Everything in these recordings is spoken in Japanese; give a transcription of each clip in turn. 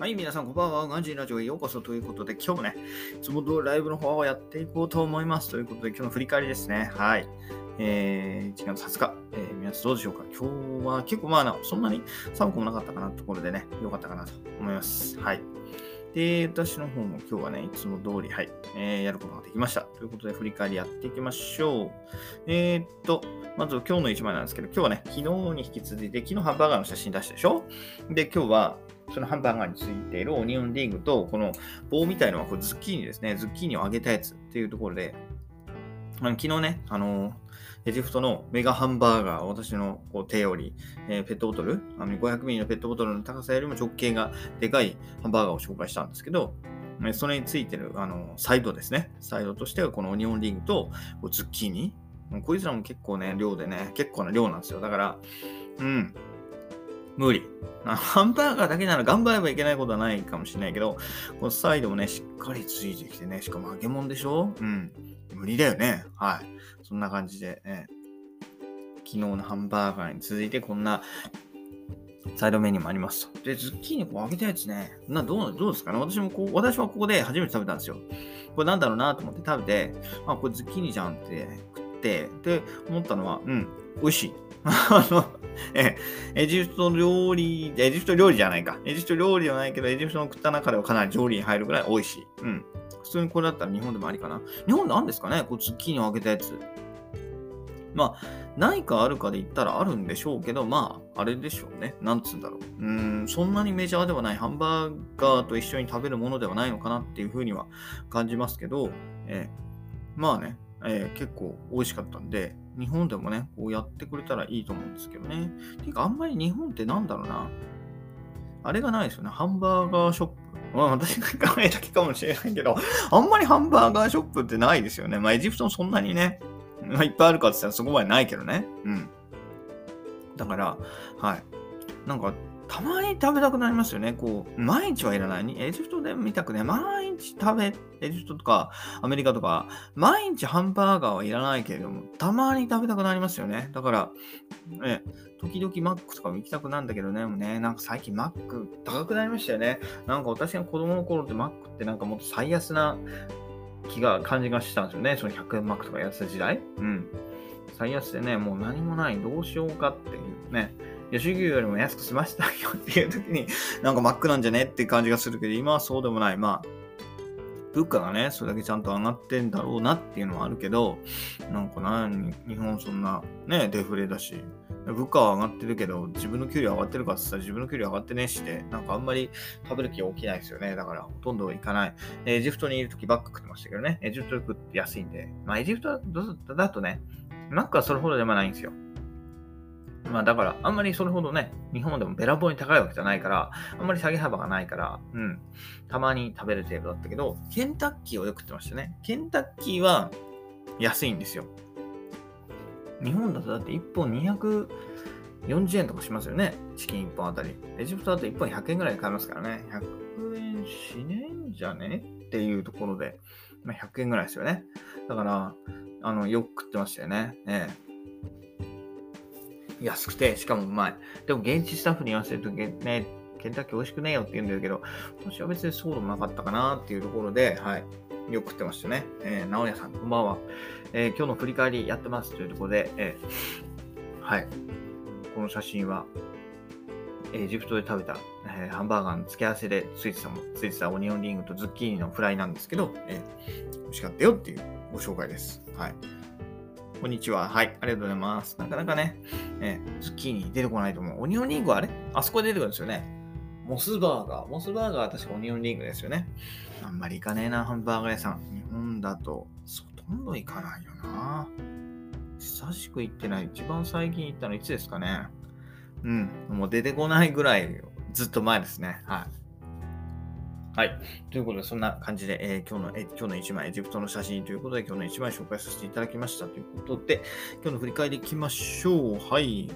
はい、皆さん、こんばんは。ガンジーラジオへようこそということで、今日もね、いつも通りライブの方をやっていこうと思います。ということで、今日の振り返りですね。はい。えー、1月20日、えー、皆さんどうでしょうか？今日は結構まあ、そんなに寒くもなかったかなところでね、よかったかなと思います。はい。で、私の方も今日はね、いつも通り、はい、えー、やることができました。ということで、振り返りやっていきましょう。えー、っと、まず今日の一枚なんですけど、今日はね、昨日に引き続いて、昨日ハンバーガーの写真出したでしょ？で、今日は、そのハンバーガーについているオニオンリングと、この棒みたいのはこれズッキーニですね。ズッキーニを揚げたやつっていうところで、あの昨日ね、あのエジプトのメガハンバーガー、私のこう手より、えー、ペットボトル、あの500ミリのペットボトルの高さよりも直径がでかいハンバーガーを紹介したんですけど、それについてるあのサイドですね。サイドとしてはこのオニオンリングとズッキーニ。こいつらも結構ね、量でね、結構な量なんですよ。だから、うん、無理。ハンバーガーだけなら頑張ればいけないことはないかもしれないけど、このサイドもね、しっかりついてきてね、しかも揚げ物でしょ？うん。無理だよね。はい。そんな感じで、ね、昨日のハンバーガーに続いてこんなサイドメニューもありますと。で、ズッキーニこう揚げたやつね、などうどうですかね？私もこう、私はここで初めて食べたんですよ。これなんだろうなと思って食べて、あ、これズッキーニじゃんって食って、で、思ったのは、うん、美味しい。あの、え、エジプト料理、エジプト料理じゃないか。エジプト料理じゃないけど、エジプトの食った中ではかなり上理に入るぐらい美味しい。うん。普通にこれだったら日本でもありかな。日本なんですかね？こうズッキーニを揚げたやつ。まあ、ないかあるかで言ったらあるんでしょうけど、まあ、あれでしょうね。なんつうんだろう。うん、そんなにメジャーではないハンバーガーと一緒に食べるものではないのかなっていうふうには感じますけど、えー、まあね、えー、結構美味しかったんで、日本でもね、こうやってくれたらいいと思うんですけどね。ていうか、あんまり日本ってなんだろうな。あれがないですよね。ハンバーガーショップ。まあ、私が考えたけかもしれないけど、あんまりハンバーガーショップってないですよね。まあ、エジプトもそんなにね、ま、いっぱいあるかって言ったらそこまでないけどね。うん。だから、はい。なんか、たまに食べたくなりますよね。こう、毎日はいらない。エジプトで見たくね、毎日食べ、エジプトとかアメリカとか、毎日ハンバーガーはいらないけれども、たまに食べたくなりますよね。だから、ね、時々マックとかも行きたくなんだけどね、もうね、なんか最近マック高くなりましたよね。なんか私が子供の頃ってマックってなんかもっと最安な気が、感じがしたんですよね。その100円マックとかやってた時代。うん。最安でね、もう何もない、どうしようかっていうね。吉牛よりも安く済ませたよっていう時に、なんかマックなんじゃねって感じがするけど、今はそうでもない。まあ、物価がね、それだけちゃんと上がってんだろうなっていうのはあるけど、なんかな、日本そんなね、デフレだし、物価は上がってるけど、自分の給料上がってるかって言ったら自分の給料上がってねして、なんかあんまり食べる気が起きないですよね。だからほとんど行かない。エジプトにいる時ばっか食ってましたけどね。エジプト食って安いんで。まあエジプトだとね、マックはそれほどでもないんですよ。まあだから、あんまりそれほどね、日本でもべらぼうに高いわけじゃないから、あんまり下げ幅がないから、うん、たまに食べる程度だったけど、ケンタッキーをよく食ってましたね。ケンタッキーは安いんですよ。日本だとだって1本240円とかしますよね。チキン1本あたり。エジプトだと1本100円ぐらいで買えますからね。100円しねえんじゃね？っていうところで、まあ、100円ぐらいですよね。だから、あの、よく食ってましたよね。ええ安くて、しかもうまい。でも現地スタッフに言わせるとね、ケンタッキー美味しくねえよって言うんだけど、私は別にそうでもなかったかなっていうところで、はい。よく食ってましたね。えー、直哉さん、こんばんは。えー、今日の振り返りやってますというところで、えー、はい。この写真は、エジプトで食べた、えー、ハンバーガーの付け合わせでついてたもついてたオニオンリングとズッキーニのフライなんですけど、えー、美味しかったよっていうご紹介です。はい。こんにちは。はい。ありがとうございます。なかなかね、えー、ズッキーニ出てこないと思う。オニオンリングはあれ？あそこで出てくるんですよね。モスバーガー。モスバーガーは確かオニオンリングですよね。あんまり行かねえな、ハンバーガー屋さん。日本だと、ほとんど行かないよな。久しく行ってない。一番最近行ったのいつですかね。うん。もう出てこないぐらい、ずっと前ですね。はい。はい。ということで、そんな感じで、えー、今日の、え今日の1枚、エジプトの写真ということで、今日の1枚紹介させていただきましたということで、今日の振り返りいきましょう。はい。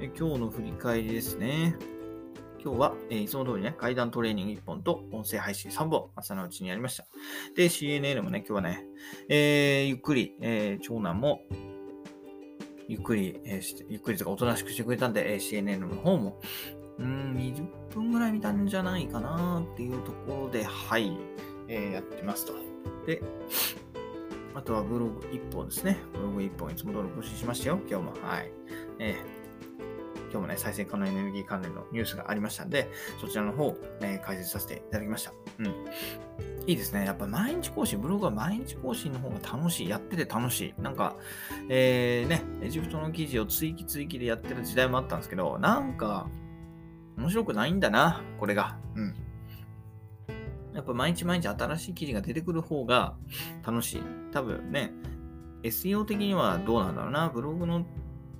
え今日の振り返りですね。今日は、えー、いつも通りね、階段トレーニング1本と音声配信3本、朝のうちにやりました。で、CNN もね、今日はね、えー、ゆっくり、えー、長男も、ゆっくり、えー、ゆっくりとかおとなしくしてくれたんで、えー、CNN の方も、うん、20分ぐらい見たんじゃないかなっていうところで、はい、えー、やってますと。で、あとはブログ1本ですね。ブログ1本いつも通り更新しましたよ、今日も。はい。えー、今日もね、再生可能エネルギー関連のニュースがありましたんで、そちらの方、えー、解説させていただきました。うん。いいですね。やっぱ毎日更新、ブログは毎日更新の方が楽しい。やってて楽しい。なんか、えー、ね、エジプトの記事を追記追記でやってる時代もあったんですけど、なんか、面白くないんだな、これが。うん。やっぱ毎日毎日新しい記事が出てくる方が楽しい。多分ね、SEO 的にはどうなんだろうな。ブログの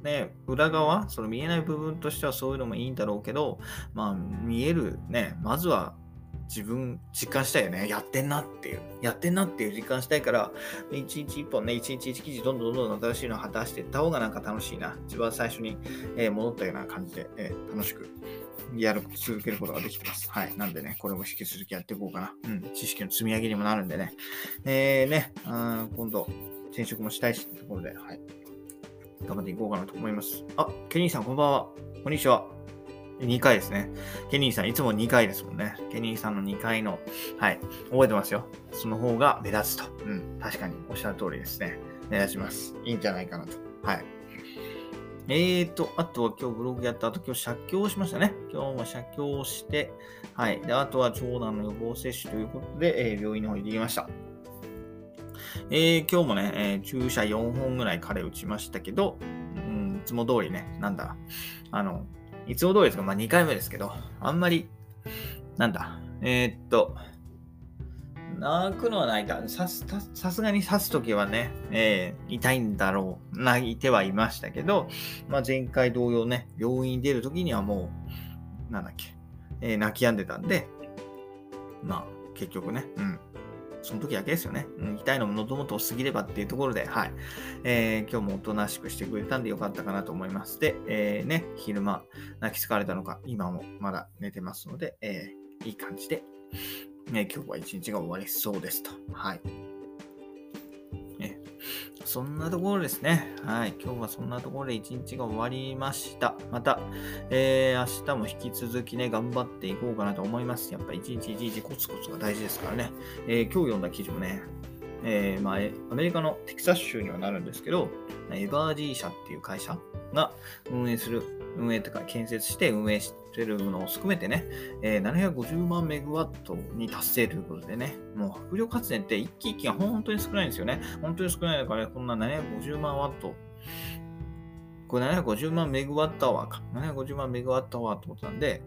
ね、裏側、その見えない部分としてはそういうのもいいんだろうけど、まあ見えるね、まずは自分実感したいよね。やってんなっていう。やってんなっていう実感したいから、一日一本ね、一日一記事どんどんどんどん新しいのを果たしていった方がなんか楽しいな。一番最初に、えー、戻ったような感じで、えー、楽しくやる、続けることができてます。はい。なんでね、これも引き続きやっていこうかな。うん。知識の積み上げにもなるんでね。えー、ね、あ今度、転職もしたいし、ってところで、はい。頑張っていこうかなと思います。あ、ケニーさん、こんばんは。こんにちは。2回ですね。ケニーさん、いつも2回ですもんね。ケニーさんの2回の、はい、覚えてますよ。その方が目立つと。うん、確かにおっしゃる通りですね。目立ちます。いいんじゃないかなと。はい。えーと、あとは今日ブログやった後、今日写経しましたね。今日も写経をして、はい。で、あとは長男の予防接種ということで、えー、病院の方に行ってきました。えー、今日もね、えー、注射4本ぐらい彼打ちましたけど、うん、いつも通りね、なんだ、あの、いつも通りですが、まあ2回目ですけど、あんまり、なんだ、えー、っと、泣くのはないか。さす、さすがに刺すときはね、えー、痛いんだろう。泣いてはいましたけど、まあ、前回同様ね、病院に出るときにはもう、なんだっけ、えー、泣き止んでたんで、まあ、結局ね、うん。その時だけですよね。うん、痛いのも喉元を過ぎればっていうところで、はい。えー、今日もおとなしくしてくれたんでよかったかなと思います。で、えー、ね、昼間、泣き疲れたのか、今もまだ寝てますので、えー、いい感じで、ね、今日は一日が終わりそうですと。はい。そんなところですね。はい。今日はそんなところで一日が終わりました。また、えー、明日も引き続きね、頑張っていこうかなと思います。やっぱ一日一日コツコツが大事ですからね。えー、今日読んだ記事もね、えー、まあ、アメリカのテキサス州にはなるんですけど、エバージー社っていう会社が運営する、運営とか建設して運営してるものを含めてね、えー、750万メガワットに達成ということでね、もう風力発電って一気一気が本当に少ないんですよね。本当に少ないから、こんな750万ワット、これ750万メガワットアワーか。750万メガワットアワーってことなんで、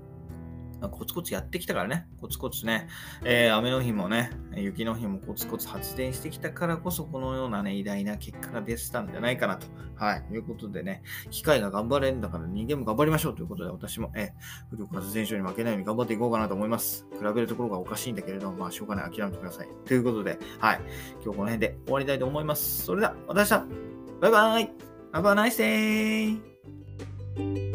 コツコツやってきたからね、コツコツね、えー、雨の日もね、雪の日もコツコツ発電してきたからこそ、このようなね、偉大な結果が出てたんじゃないかなと、はい、いうことでね、機械が頑張れるんだから人間も頑張りましょうということで、私も、えー、風力発電所に負けないように頑張っていこうかなと思います。比べるところがおかしいんだけれども、まあ、しょうがない、諦めてください。ということで、はい、今日この辺で終わりたいと思います。それでは、また明日バイバイ !Have a nice day!